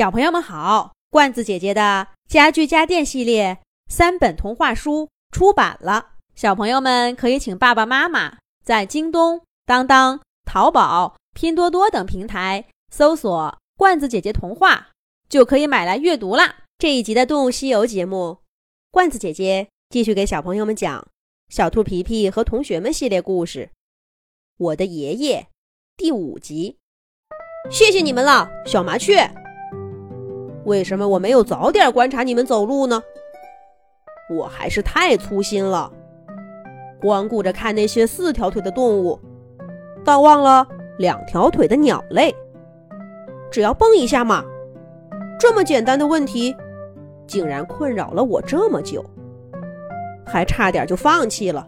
小朋友们好，罐子姐姐的家具家电系列三本童话书出版了，小朋友们可以请爸爸妈妈在京东、当当、淘宝、拼多多等平台搜索“罐子姐姐童话”，就可以买来阅读啦。这一集的《动物西游》节目，罐子姐姐继续给小朋友们讲《小兔皮皮和同学们》系列故事，《我的爷爷》第五集。谢谢你们了，小麻雀。为什么我没有早点观察你们走路呢？我还是太粗心了，光顾着看那些四条腿的动物，倒忘了两条腿的鸟类。只要蹦一下嘛，这么简单的问题，竟然困扰了我这么久，还差点就放弃了。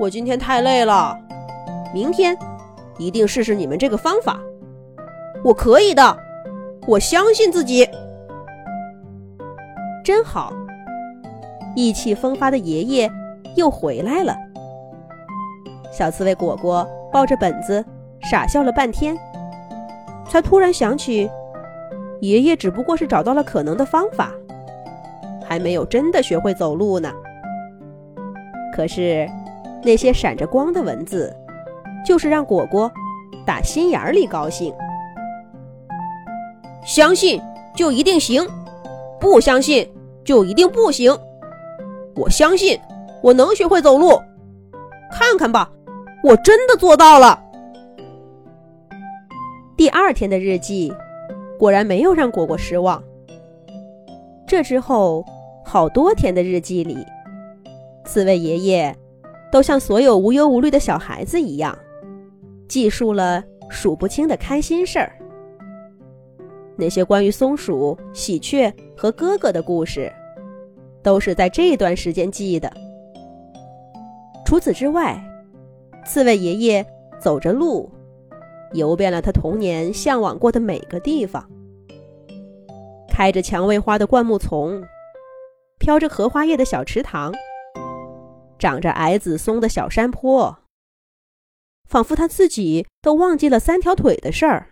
我今天太累了，明天一定试试你们这个方法，我可以的。我相信自己，真好。意气风发的爷爷又回来了。小刺猬果果抱着本子傻笑了半天，才突然想起，爷爷只不过是找到了可能的方法，还没有真的学会走路呢。可是，那些闪着光的文字，就是让果果打心眼里高兴。相信就一定行，不相信就一定不行。我相信我能学会走路，看看吧，我真的做到了。第二天的日记果然没有让果果失望。这之后，好多天的日记里，四位爷爷都像所有无忧无虑的小孩子一样，记述了数不清的开心事儿。那些关于松鼠、喜鹊和哥哥的故事，都是在这段时间记的。除此之外，刺猬爷爷走着路，游遍了他童年向往过的每个地方：开着蔷薇花的灌木丛，飘着荷花叶的小池塘，长着矮紫松的小山坡。仿佛他自己都忘记了三条腿的事儿。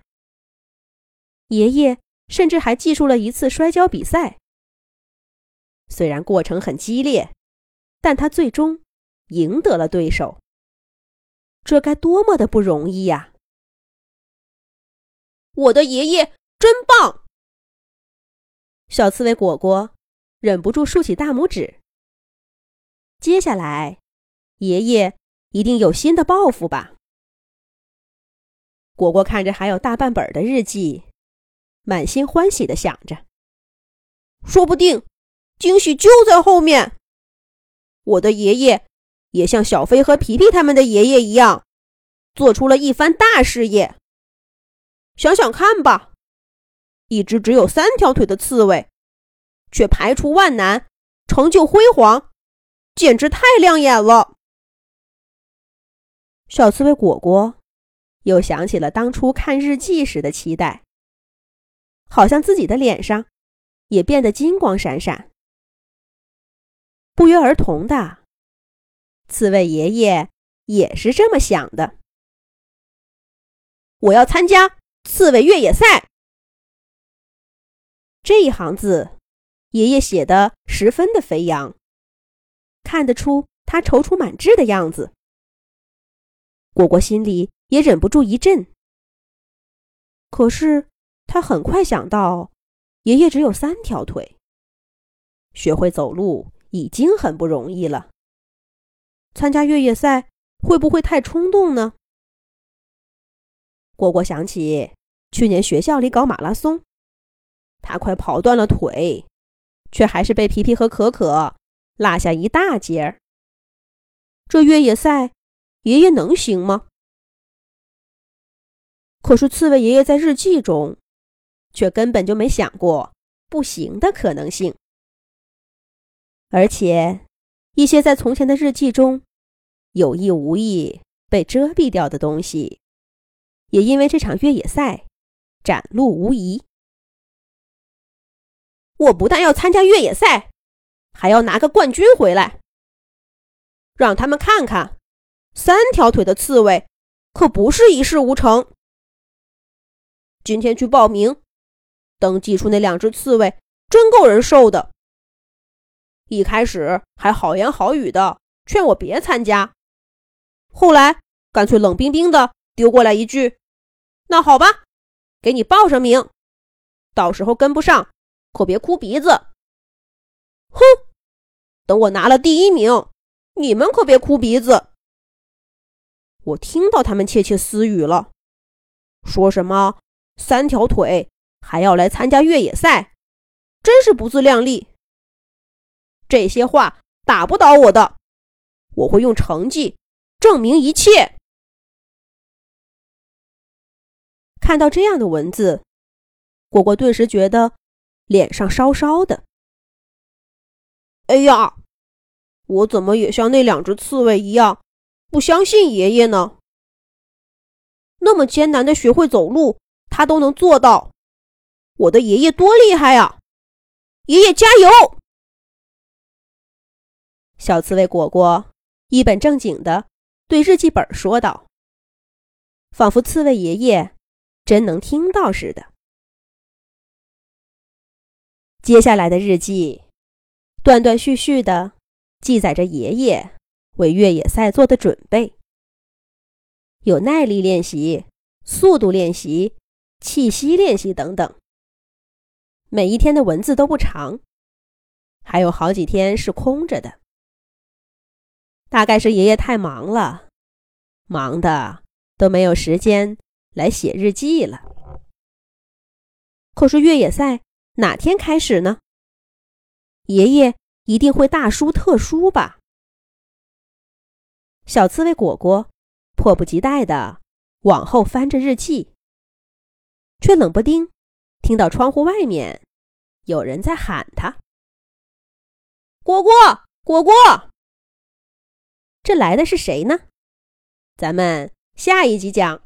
爷爷甚至还记述了一次摔跤比赛，虽然过程很激烈，但他最终赢得了对手。这该多么的不容易呀！我的爷爷真棒！小刺猬果果忍不住竖起大拇指。接下来，爷爷一定有新的报复吧？果果看着还有大半本的日记。满心欢喜的想着，说不定惊喜就在后面。我的爷爷也像小飞和皮皮他们的爷爷一样，做出了一番大事业。想想看吧，一只只有三条腿的刺猬，却排除万难，成就辉煌，简直太亮眼了。小刺猬果果又想起了当初看日记时的期待。好像自己的脸上也变得金光闪闪。不约而同的，刺猬爷爷也是这么想的。我要参加刺猬越野赛。这一行字，爷爷写的十分的飞扬，看得出他踌躇满志的样子。果果心里也忍不住一震。可是。他很快想到，爷爷只有三条腿，学会走路已经很不容易了。参加越野赛会不会太冲动呢？果果想起去年学校里搞马拉松，他快跑断了腿，却还是被皮皮和可可落下一大截儿。这越野赛，爷爷能行吗？可是刺猬爷爷在日记中。却根本就没想过不行的可能性，而且一些在从前的日记中有意无意被遮蔽掉的东西，也因为这场越野赛展露无遗。我不但要参加越野赛，还要拿个冠军回来，让他们看看三条腿的刺猬可不是一事无成。今天去报名。登记出那两只刺猬真够人受的。一开始还好言好语的劝我别参加，后来干脆冷冰冰的丢过来一句：“那好吧，给你报上名，到时候跟不上可别哭鼻子。”哼，等我拿了第一名，你们可别哭鼻子。我听到他们窃窃私语了，说什么三条腿还要来参加越野赛，真是不自量力。这些话打不倒我的，我会用成绩证明一切。看到这样的文字，果果顿时觉得脸上烧烧的。哎呀，我怎么也像那两只刺猬一样，不相信爷爷呢？那么艰难的学会走路，他都能做到，我的爷爷多厉害呀！爷爷加油！小刺猬果果一本正经的对日记本说道，仿佛刺猬爷爷真能听到似的。接下来的日记，断断续续的记载着爷爷为越野赛做的准备，有耐力练习、速度练习、气息练习等等。每一天的文字都不长，还有好几天是空着的。大概是爷爷太忙了，忙的都没有时间来写日记了。可是越野赛哪天开始呢？爷爷一定会大书特书吧？小刺猬果果迫不及待的往后翻着日记，却冷不丁听到窗户外面有人在喊他：“果果，果果。”这来的是谁呢？咱们下一集讲。